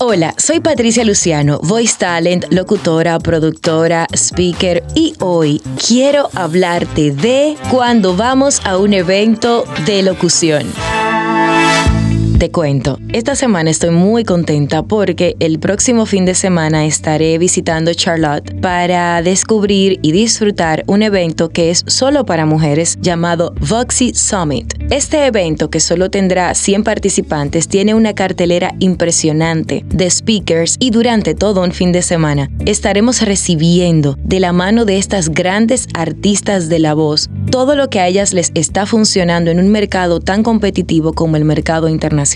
Hola, soy Patricia Luciano, voice talent, locutora, productora, speaker y hoy quiero hablarte de cuando vamos a un evento de locución. Te cuento, esta semana estoy muy contenta porque el próximo fin de semana estaré visitando Charlotte para descubrir y disfrutar un evento que es solo para mujeres llamado Voxy Summit. Este evento, que solo tendrá 100 participantes, tiene una cartelera impresionante de speakers y durante todo un fin de semana estaremos recibiendo de la mano de estas grandes artistas de la voz todo lo que a ellas les está funcionando en un mercado tan competitivo como el mercado internacional.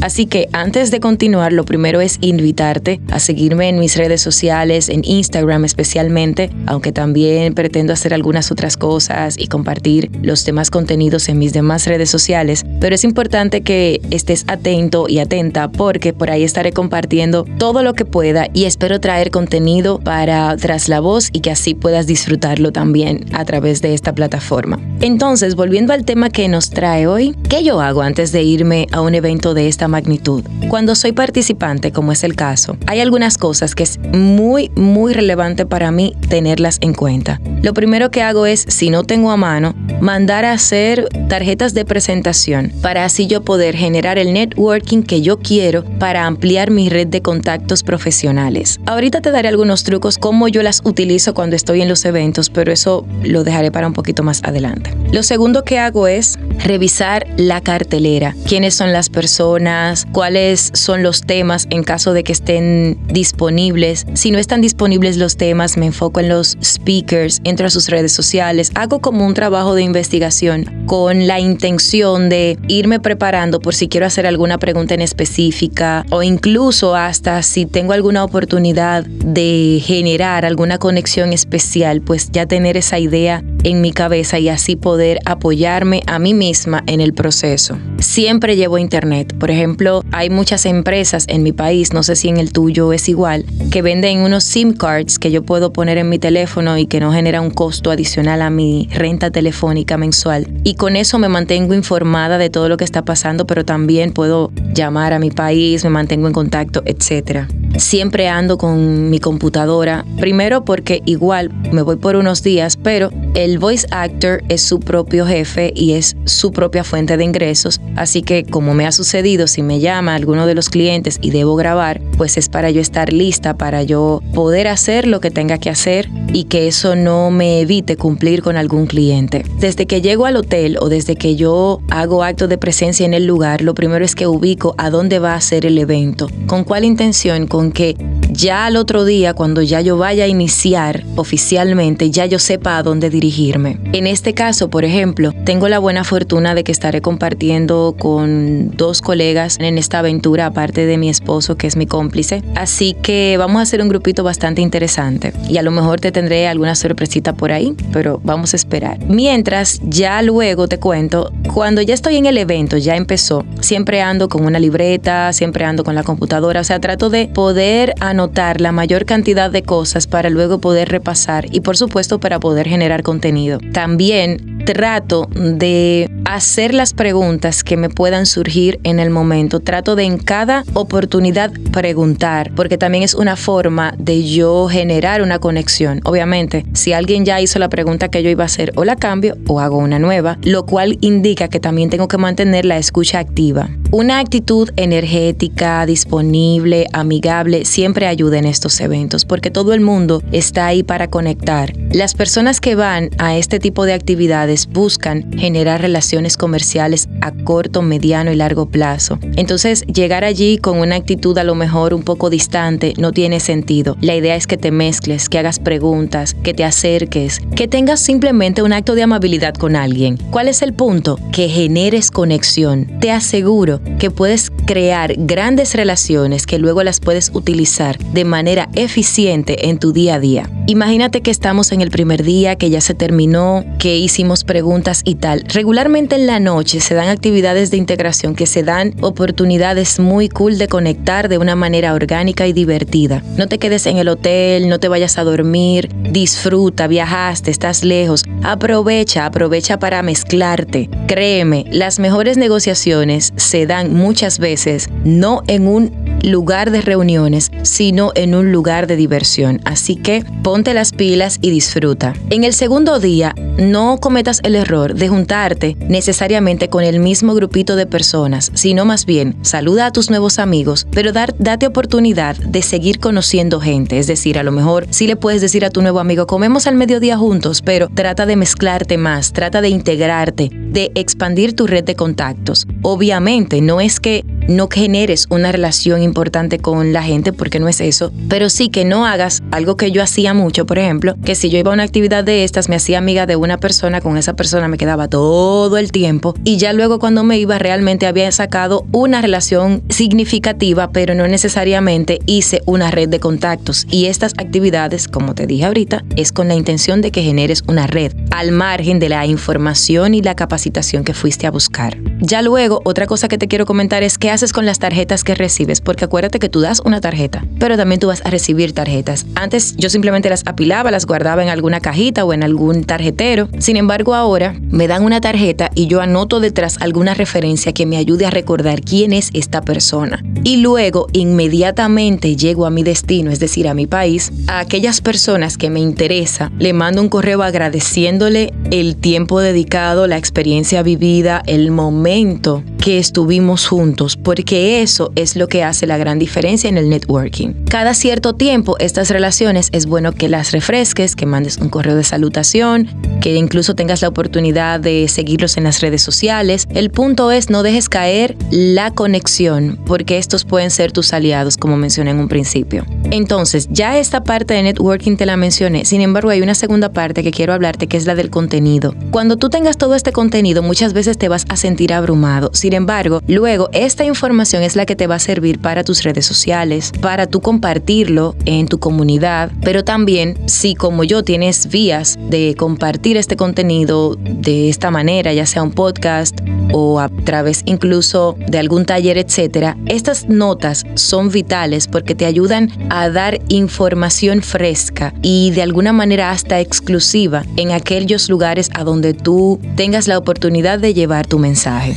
Así que antes de continuar, lo primero es invitarte a seguirme en mis redes sociales, en Instagram especialmente, aunque también pretendo hacer algunas otras cosas y compartir los demás contenidos en mis demás redes sociales, pero es importante que estés atento y atenta porque por ahí estaré compartiendo todo lo que pueda y espero traer contenido para Tras la Voz y que así puedas disfrutarlo también a través de esta plataforma forma. Entonces, volviendo al tema que nos trae hoy, ¿qué yo hago antes de irme a un evento de esta magnitud? Cuando soy participante, como es el caso, hay algunas cosas que es muy, muy relevante para mí tenerlas en cuenta. Lo primero que hago es, si no tengo a mano, mandar a hacer tarjetas de presentación para así yo poder generar el networking que yo quiero para ampliar mi red de contactos profesionales. Ahorita te daré algunos trucos cómo yo las utilizo cuando estoy en los eventos, pero eso lo dejaré para un poquito más adelante. Lo segundo que hago es revisar la cartelera, quiénes son las personas, cuáles son los temas en caso de que estén disponibles. Si no están disponibles los temas, me enfoco en los speakers, entro a sus redes sociales, hago como un trabajo de investigación con la intención de irme preparando por si quiero hacer alguna pregunta en específica o incluso hasta si tengo alguna oportunidad de generar alguna conexión especial, pues ya tener esa idea en mi cabeza y así poder apoyarme a mí misma en el proceso. Siempre llevo internet. Por ejemplo, hay muchas empresas en mi país, no sé si en el tuyo es igual, que venden unos SIM cards que yo puedo poner en mi teléfono y que no genera un costo adicional a mi renta telefónica mensual. Y con eso me mantengo informada de todo lo que está pasando, pero también puedo llamar a mi país, me mantengo en contacto, etcétera. Siempre ando con mi computadora, primero porque igual me voy por unos días, pero el voice actor es su propio jefe y es su propia fuente de ingresos, así que como me ha sucedido, si me llama alguno de los clientes y debo grabar, pues es para yo estar lista, para yo poder hacer lo que tenga que hacer y que eso no me evite cumplir con algún cliente. Desde que llego al hotel o desde que yo hago acto de presencia en el lugar, lo primero es que ubico a dónde va a ser el evento, con cuál intención, con que ya al otro día, cuando ya yo vaya a iniciar oficialmente, ya yo sepa a dónde dirigirme. En este caso, por ejemplo, tengo la buena fortuna de que estaré compartiendo con dos colegas en esta aventura, aparte de mi esposo, que es mi cómplice. Así que vamos a hacer un grupito bastante interesante y a lo mejor te tendré alguna sorpresita por ahí, pero vamos a esperar. Mientras, ya luego te cuento, cuando ya estoy en el evento, ya empezó, siempre ando con una libreta, siempre ando con la computadora, o sea, trato de poder anotar la mayor cantidad de cosas para luego poder repasar y por supuesto para poder generar contenido. También trato de hacer las preguntas que me puedan surgir en el momento. Trato de en cada oportunidad preguntar, porque también es una forma de yo generar una conexión. Obviamente, si alguien ya hizo la pregunta que yo iba a hacer, o la cambio o hago una nueva, lo cual indica que también tengo que mantener la escucha activa. Una actitud energética, disponible, amigable, siempre ayuda en estos eventos porque todo el mundo está ahí para conectar. Las personas que van a este tipo de actividades buscan generar relaciones comerciales a corto, mediano y largo plazo. Entonces, llegar allí con una actitud a lo mejor un poco distante no tiene sentido. La idea es que te mezcles, que hagas preguntas, que te acerques, que tengas simplemente un acto de amabilidad con alguien. ¿Cuál es el punto? Que generes conexión. Te aseguro que puedes crear grandes relaciones que luego las puedes utilizar de manera eficiente en tu día a día. Imagínate que estamos en el primer día, que ya se terminó, que hicimos preguntas y tal. Regularmente en la noche se dan actividades de integración que se dan oportunidades muy cool de conectar de una manera orgánica y divertida. No te quedes en el hotel, no te vayas a dormir, disfruta, viajaste, estás lejos. Aprovecha, aprovecha para mezclarte. Créeme, las mejores negociaciones se dan muchas veces no en un lugar de reuniones, sino en un lugar de diversión. Así que ponte las pilas y disfruta. En el segundo día, no cometas el error de juntarte necesariamente con el mismo grupito de personas, sino más bien saluda a tus nuevos amigos, pero dar, date oportunidad de seguir conociendo gente. Es decir, a lo mejor sí le puedes decir a tu nuevo amigo, comemos al mediodía juntos, pero trata de mezclarte más, trata de integrarte, de expandir tu red de contactos. Obviamente, no es que no generes una relación importante con la gente, porque no es eso, pero sí que no hagas algo que yo hacía mucho, por ejemplo, que si yo iba a una actividad de estas, me hacía amiga de una persona, con esa persona me quedaba todo el tiempo y ya luego cuando me iba realmente había sacado una relación significativa, pero no necesariamente hice una red de contactos. Y estas actividades, como te dije ahorita, es con la intención de que generes una red al margen de la información y la capacitación que fuiste a buscar. Ya luego, otra cosa que te quiero comentar es qué haces con las tarjetas que recibes, porque acuérdate que tú das una tarjeta, pero también tú vas a recibir tarjetas. Antes yo simplemente las apilaba, las guardaba en alguna cajita o en algún tarjetero. Sin embargo, ahora me dan una tarjeta y yo anoto detrás alguna referencia que me ayude a recordar quién es esta persona. Y luego, inmediatamente llego a mi destino, es decir, a mi país, a aquellas personas que me interesa, le mando un correo agradeciéndole el tiempo dedicado, la experiencia vivida, el momento que estuvimos juntos, porque eso es lo que hace la gran diferencia en el networking. Cada cierto tiempo estas relaciones es bueno que las refresques, que mandes un correo de salutación, que incluso tengas la oportunidad de seguirlos en las redes sociales. El punto es no dejes caer la conexión, porque estos pueden ser tus aliados, como mencioné en un principio. Entonces, ya esta parte de networking te la mencioné, sin embargo hay una segunda parte que quiero hablarte, que es la del contenido. Cuando tú tengas todo este contenido, muchas veces te vas a sentir abrumado. Sin embargo, luego esta información es la que te va a servir para tus redes sociales, para tú compartirlo en tu comunidad, pero también si como yo tienes vías de compartir este contenido de esta manera, ya sea un podcast o a través incluso de algún taller, etcétera, estas notas son vitales porque te ayudan a dar información fresca y de alguna manera hasta exclusiva en aquellos lugares a donde tú tengas la oportunidad de llevar tu mensaje.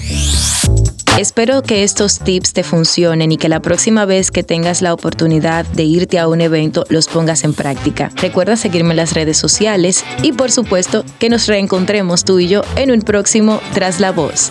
Espero que estos tips te funcionen y que la próxima vez que tengas la oportunidad de irte a un evento los pongas en práctica. Recuerda seguirme en las redes sociales y por supuesto que nos reencontremos tú y yo en un próximo Tras la Voz.